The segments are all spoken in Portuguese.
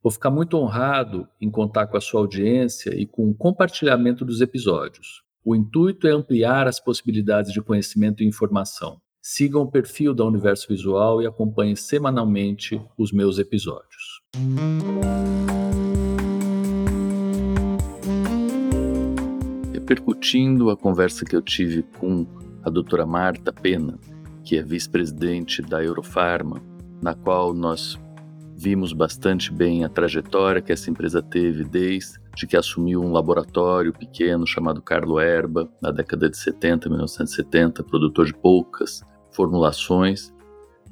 Vou ficar muito honrado em contar com a sua audiência e com o compartilhamento dos episódios. O intuito é ampliar as possibilidades de conhecimento e informação. Sigam o perfil da Universo Visual e acompanhem semanalmente os meus episódios. Repercutindo a conversa que eu tive com a doutora Marta Pena, que é vice-presidente da Eurofarma, na qual nós Vimos bastante bem a trajetória que essa empresa teve desde que assumiu um laboratório pequeno chamado Carlo Erba, na década de 70, 1970, produtor de poucas formulações,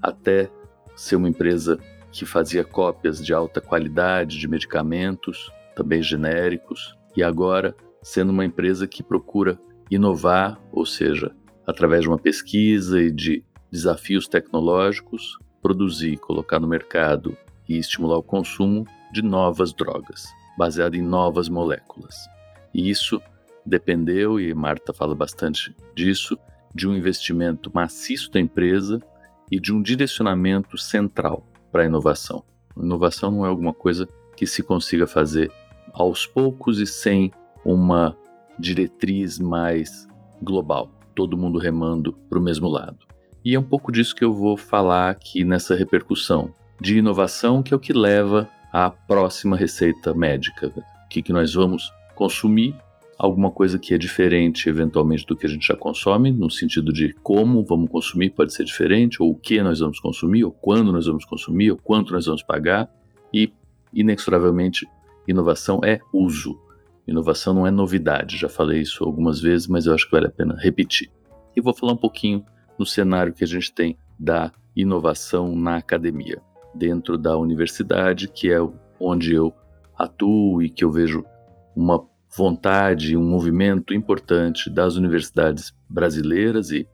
até ser uma empresa que fazia cópias de alta qualidade de medicamentos, também genéricos, e agora sendo uma empresa que procura inovar, ou seja, através de uma pesquisa e de desafios tecnológicos, produzir, colocar no mercado e estimular o consumo de novas drogas, baseado em novas moléculas. E isso dependeu, e Marta fala bastante disso, de um investimento maciço da empresa e de um direcionamento central para a inovação. inovação não é alguma coisa que se consiga fazer aos poucos e sem uma diretriz mais global, todo mundo remando para o mesmo lado. E é um pouco disso que eu vou falar aqui nessa repercussão de inovação, que é o que leva à próxima receita médica. O que, que nós vamos consumir, alguma coisa que é diferente eventualmente do que a gente já consome, no sentido de como vamos consumir pode ser diferente, ou o que nós vamos consumir, ou quando nós vamos consumir, ou quanto nós vamos pagar, e inexoravelmente inovação é uso. Inovação não é novidade, já falei isso algumas vezes, mas eu acho que vale a pena repetir. E vou falar um pouquinho no cenário que a gente tem da inovação na academia dentro da universidade, que é onde eu atuo e que eu vejo uma vontade, um movimento importante das universidades brasileiras e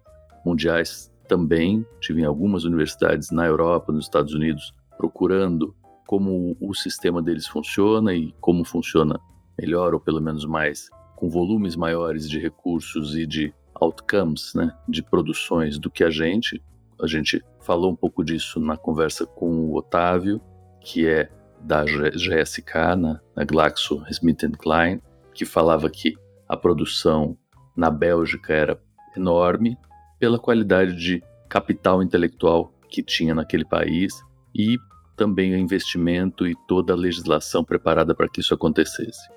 mundiais também. Tive em algumas universidades na Europa, nos Estados Unidos, procurando como o sistema deles funciona e como funciona melhor ou pelo menos mais com volumes maiores de recursos e de outcomes, né, de produções do que a gente. A gente falou um pouco disso na conversa com o Otávio, que é da GSK, na, na GlaxoSmithKline, que falava que a produção na Bélgica era enorme pela qualidade de capital intelectual que tinha naquele país e também o investimento e toda a legislação preparada para que isso acontecesse.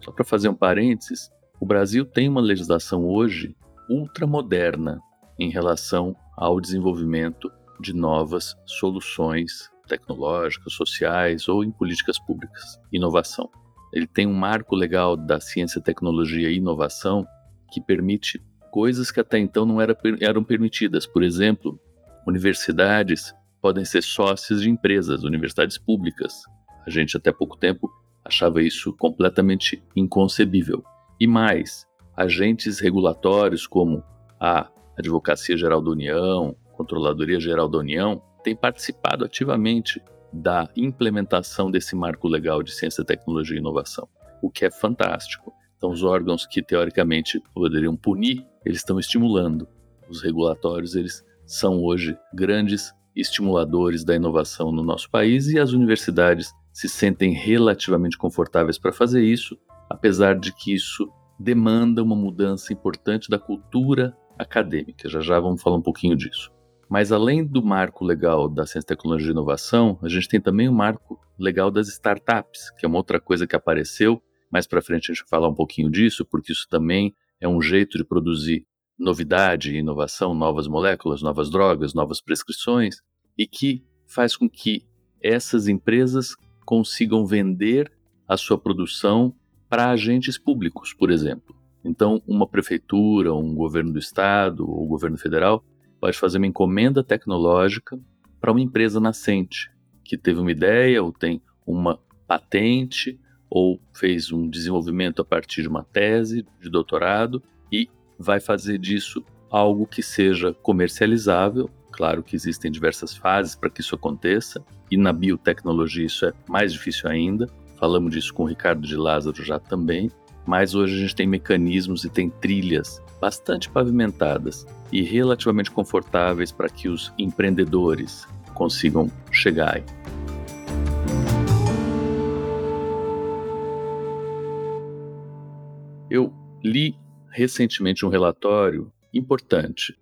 Só para fazer um parênteses, o Brasil tem uma legislação hoje ultramoderna em relação ao desenvolvimento de novas soluções tecnológicas, sociais ou em políticas públicas. Inovação. Ele tem um marco legal da ciência, tecnologia e inovação que permite coisas que até então não era, eram permitidas. Por exemplo, universidades podem ser sócias de empresas, universidades públicas. A gente até pouco tempo achava isso completamente inconcebível. E mais, agentes regulatórios como a Advocacia Geral da União, Controladoria Geral da União, tem participado ativamente da implementação desse marco legal de ciência, tecnologia e inovação, o que é fantástico. Então, os órgãos que teoricamente poderiam punir, eles estão estimulando. Os regulatórios, eles são hoje grandes estimuladores da inovação no nosso país e as universidades se sentem relativamente confortáveis para fazer isso, apesar de que isso demanda uma mudança importante da cultura acadêmica. Já já vamos falar um pouquinho disso. Mas além do marco legal da ciência, tecnologia e inovação, a gente tem também o marco legal das startups, que é uma outra coisa que apareceu. Mais para frente a gente vai falar um pouquinho disso, porque isso também é um jeito de produzir novidade, inovação, novas moléculas, novas drogas, novas prescrições, e que faz com que essas empresas consigam vender a sua produção para agentes públicos, por exemplo. Então, uma prefeitura, um governo do estado ou governo federal pode fazer uma encomenda tecnológica para uma empresa nascente que teve uma ideia ou tem uma patente ou fez um desenvolvimento a partir de uma tese de doutorado e vai fazer disso algo que seja comercializável. Claro que existem diversas fases para que isso aconteça, e na biotecnologia isso é mais difícil ainda. Falamos disso com o Ricardo de Lázaro já também, mas hoje a gente tem mecanismos e tem trilhas bastante pavimentadas e relativamente confortáveis para que os empreendedores consigam chegar aí. Eu li recentemente um relatório importante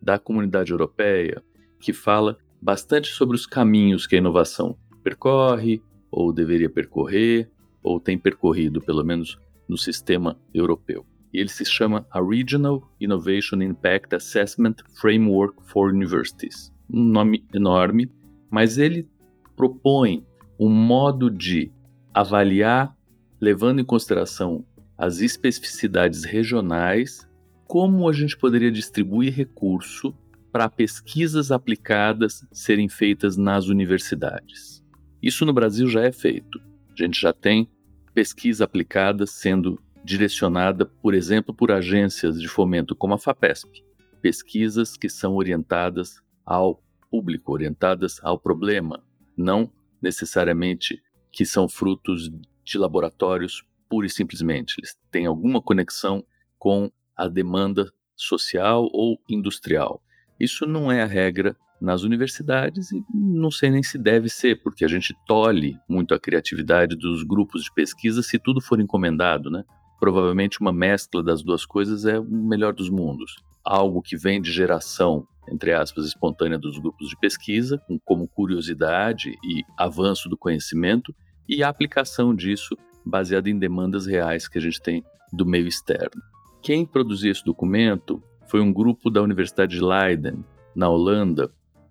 da comunidade europeia que fala bastante sobre os caminhos que a inovação percorre, ou deveria percorrer, ou tem percorrido, pelo menos no sistema europeu. E ele se chama a Regional Innovation Impact Assessment Framework for Universities. Um nome enorme, mas ele propõe um modo de avaliar, levando em consideração as especificidades regionais, como a gente poderia distribuir recurso para pesquisas aplicadas serem feitas nas universidades. Isso no Brasil já é feito. A gente já tem pesquisa aplicada sendo direcionada, por exemplo, por agências de fomento como a FAPESP, pesquisas que são orientadas ao público, orientadas ao problema, não necessariamente que são frutos de laboratórios pura e simplesmente. Eles têm alguma conexão com a demanda social ou industrial. Isso não é a regra nas universidades e não sei nem se deve ser, porque a gente tolhe muito a criatividade dos grupos de pesquisa se tudo for encomendado, né? Provavelmente uma mescla das duas coisas é o melhor dos mundos. Algo que vem de geração, entre aspas, espontânea dos grupos de pesquisa, como curiosidade e avanço do conhecimento, e a aplicação disso baseado em demandas reais que a gente tem do meio externo. Quem produziu esse documento foi um grupo da Universidade de Leiden, na Holanda,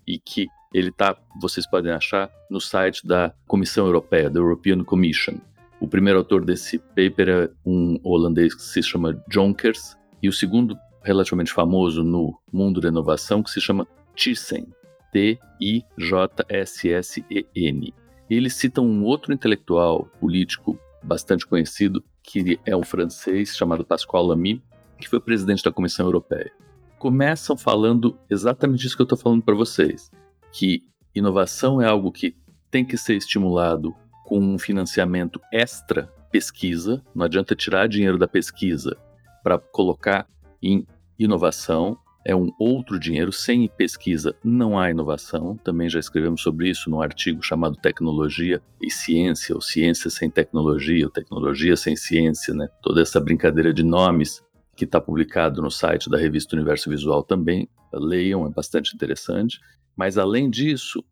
e que ele tá, vocês podem achar no site da Comissão Europeia, da European Commission. O primeiro autor desse paper é um holandês que se chama Jonkers, e o segundo, relativamente famoso no mundo da inovação, que se chama Thyssen, T-I-J-S-S-E-N. Eles citam um outro intelectual político bastante conhecido, que é um francês chamado Pascal Lamy, que foi presidente da Comissão Europeia. Começam falando exatamente isso que eu estou falando para vocês, que inovação é algo que tem que ser estimulado com um financiamento extra pesquisa, não adianta tirar dinheiro da pesquisa para colocar em inovação, é um outro dinheiro. Sem pesquisa não há inovação. Também já escrevemos sobre isso num artigo chamado Tecnologia e Ciência, ou Ciência sem Tecnologia, ou Tecnologia sem Ciência, né? Toda essa brincadeira de nomes que está publicado no site da revista Universo Visual também. Leiam, é bastante interessante. Mas além disso,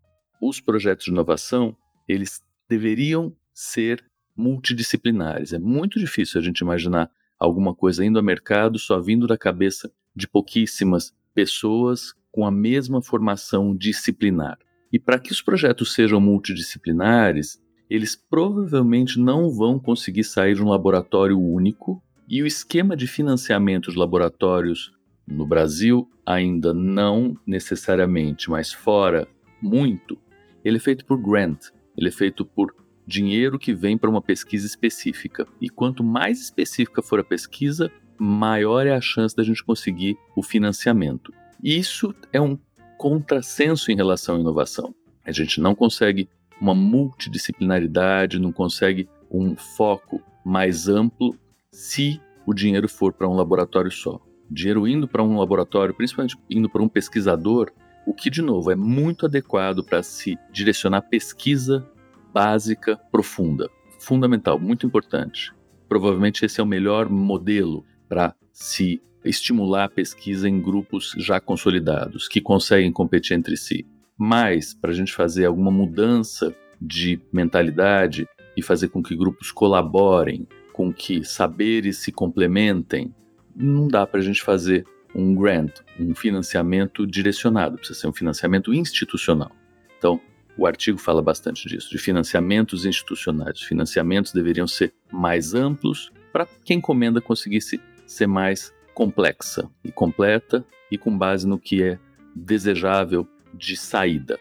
os projetos de inovação, eles deveriam ser multidisciplinares. É muito difícil a gente imaginar alguma coisa indo ao mercado só vindo da cabeça de pouquíssimas pessoas com a mesma formação disciplinar. E para que os projetos sejam multidisciplinares, eles provavelmente não vão conseguir sair de um laboratório único, e o esquema de financiamento de laboratórios no Brasil ainda não necessariamente, mas fora muito, ele é feito por grant, ele é feito por dinheiro que vem para uma pesquisa específica. E quanto mais específica for a pesquisa, maior é a chance da gente conseguir o financiamento. Isso é um contrassenso em relação à inovação. A gente não consegue uma multidisciplinaridade, não consegue um foco mais amplo se o dinheiro for para um laboratório só. dinheiro indo para um laboratório, principalmente indo para um pesquisador, o que, de novo, é muito adequado para se direcionar pesquisa básica, profunda. Fundamental, muito importante. Provavelmente esse é o melhor modelo para se estimular a pesquisa em grupos já consolidados, que conseguem competir entre si. Mas, para a gente fazer alguma mudança de mentalidade e fazer com que grupos colaborem, com que saberes se complementem, não dá para a gente fazer um grant, um financiamento direcionado, precisa ser um financiamento institucional. Então, o artigo fala bastante disso, de financiamentos institucionais. Os financiamentos deveriam ser mais amplos para que a encomenda conseguisse ser mais complexa e completa e com base no que é desejável de saída.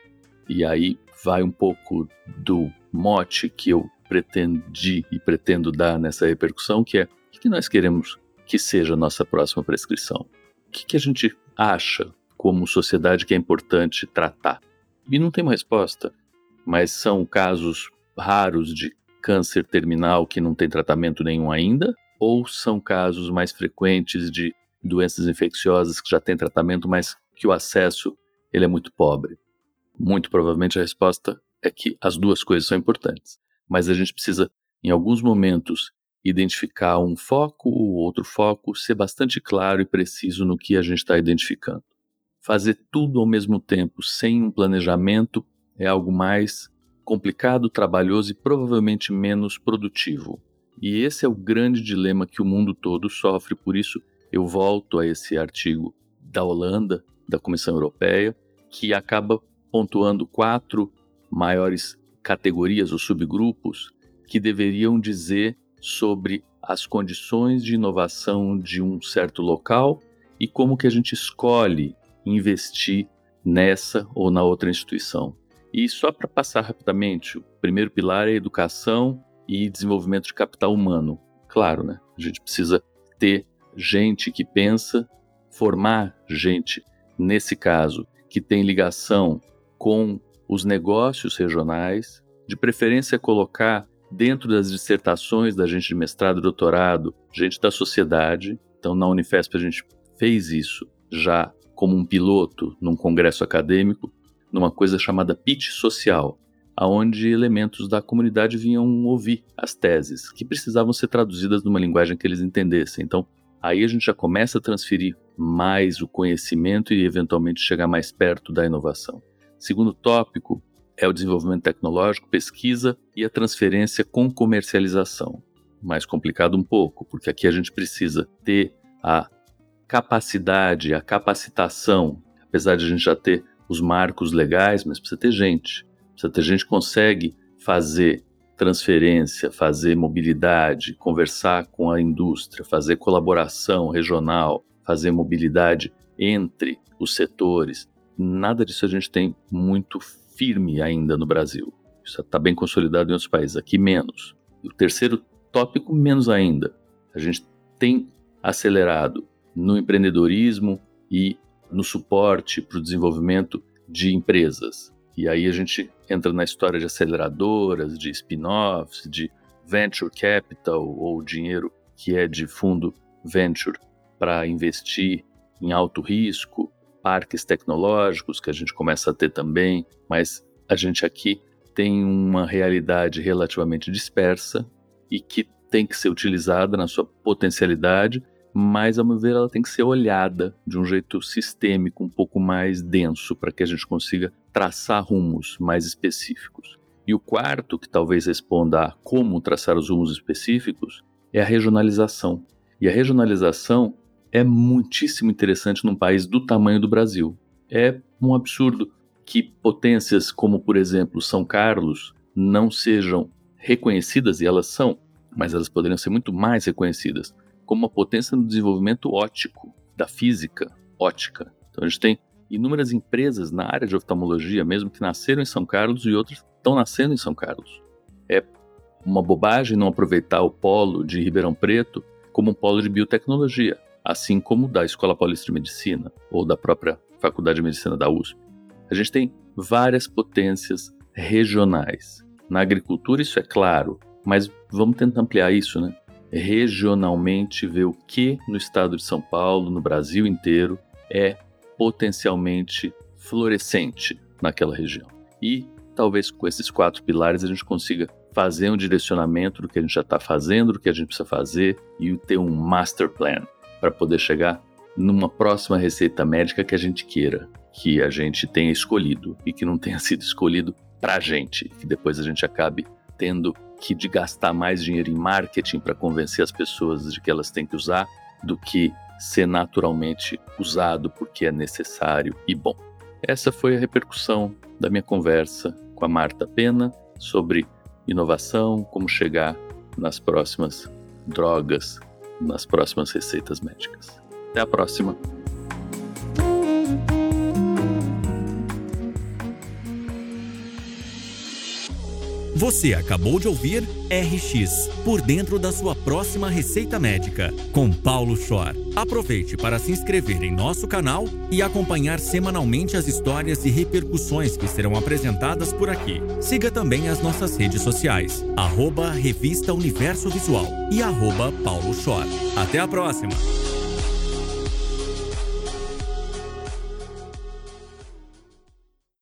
E aí vai um pouco do mote que eu pretendi e pretendo dar nessa repercussão, que é o que nós queremos que seja a nossa próxima prescrição? O que a gente acha como sociedade que é importante tratar? E não tem uma resposta, mas são casos raros de câncer terminal que não tem tratamento nenhum ainda? Ou são casos mais frequentes de doenças infecciosas que já têm tratamento, mas que o acesso ele é muito pobre? Muito provavelmente a resposta é que as duas coisas são importantes, mas a gente precisa, em alguns momentos, identificar um foco ou outro foco, ser bastante claro e preciso no que a gente está identificando. Fazer tudo ao mesmo tempo, sem um planejamento, é algo mais complicado, trabalhoso e provavelmente menos produtivo. E esse é o grande dilema que o mundo todo sofre, por isso eu volto a esse artigo da Holanda, da Comissão Europeia, que acaba pontuando quatro maiores categorias ou subgrupos que deveriam dizer sobre as condições de inovação de um certo local e como que a gente escolhe investir nessa ou na outra instituição. E só para passar rapidamente, o primeiro pilar é educação e desenvolvimento de capital humano. Claro, né? A gente precisa ter gente que pensa, formar gente, nesse caso, que tem ligação com os negócios regionais, de preferência colocar dentro das dissertações da gente de mestrado e doutorado, gente da sociedade. Então, na Unifesp, a gente fez isso já como um piloto num congresso acadêmico, numa coisa chamada pitch social, aonde elementos da comunidade vinham ouvir as teses, que precisavam ser traduzidas numa linguagem que eles entendessem. Então, aí a gente já começa a transferir mais o conhecimento e eventualmente chegar mais perto da inovação. Segundo tópico é o desenvolvimento tecnológico, pesquisa e a transferência com comercialização. Mais complicado um pouco, porque aqui a gente precisa ter a capacidade, a capacitação, apesar de a gente já ter os marcos legais, mas precisa ter gente. Precisa ter gente que consegue fazer transferência, fazer mobilidade, conversar com a indústria, fazer colaboração regional, fazer mobilidade entre os setores. Nada disso a gente tem muito firme ainda no Brasil. Isso está bem consolidado em outros países, aqui menos. O terceiro tópico, menos ainda. A gente tem acelerado no empreendedorismo e no suporte para o desenvolvimento de empresas. E aí a gente entra na história de aceleradoras, de spin-offs, de venture capital ou dinheiro que é de fundo venture para investir em alto risco, parques tecnológicos que a gente começa a ter também, mas a gente aqui tem uma realidade relativamente dispersa e que tem que ser utilizada na sua potencialidade mas, ao meu ver, ela tem que ser olhada de um jeito sistêmico, um pouco mais denso, para que a gente consiga traçar rumos mais específicos. E o quarto, que talvez responda a como traçar os rumos específicos, é a regionalização. E a regionalização é muitíssimo interessante num país do tamanho do Brasil. É um absurdo que potências como, por exemplo, São Carlos não sejam reconhecidas, e elas são, mas elas poderiam ser muito mais reconhecidas como uma potência no desenvolvimento óptico, da física ótica. Então a gente tem inúmeras empresas na área de oftalmologia, mesmo que nasceram em São Carlos e outras estão nascendo em São Carlos. É uma bobagem não aproveitar o polo de Ribeirão Preto como um polo de biotecnologia, assim como da Escola Paulista de Medicina ou da própria Faculdade de Medicina da USP. A gente tem várias potências regionais. Na agricultura isso é claro, mas vamos tentar ampliar isso, né? regionalmente, ver o que no estado de São Paulo, no Brasil inteiro, é potencialmente florescente naquela região. E talvez com esses quatro pilares a gente consiga fazer um direcionamento do que a gente já está fazendo, do que a gente precisa fazer e ter um master plan para poder chegar numa próxima receita médica que a gente queira, que a gente tenha escolhido e que não tenha sido escolhido para a gente, que depois a gente acabe tendo que de gastar mais dinheiro em marketing para convencer as pessoas de que elas têm que usar do que ser naturalmente usado porque é necessário e bom. Essa foi a repercussão da minha conversa com a Marta Pena sobre inovação, como chegar nas próximas drogas, nas próximas receitas médicas. Até a próxima! Você acabou de ouvir RX por dentro da sua próxima receita médica com Paulo Schor. Aproveite para se inscrever em nosso canal e acompanhar semanalmente as histórias e repercussões que serão apresentadas por aqui. Siga também as nossas redes sociais, arroba Revista Universo Visual e arroba Paulo Schor. Até a próxima!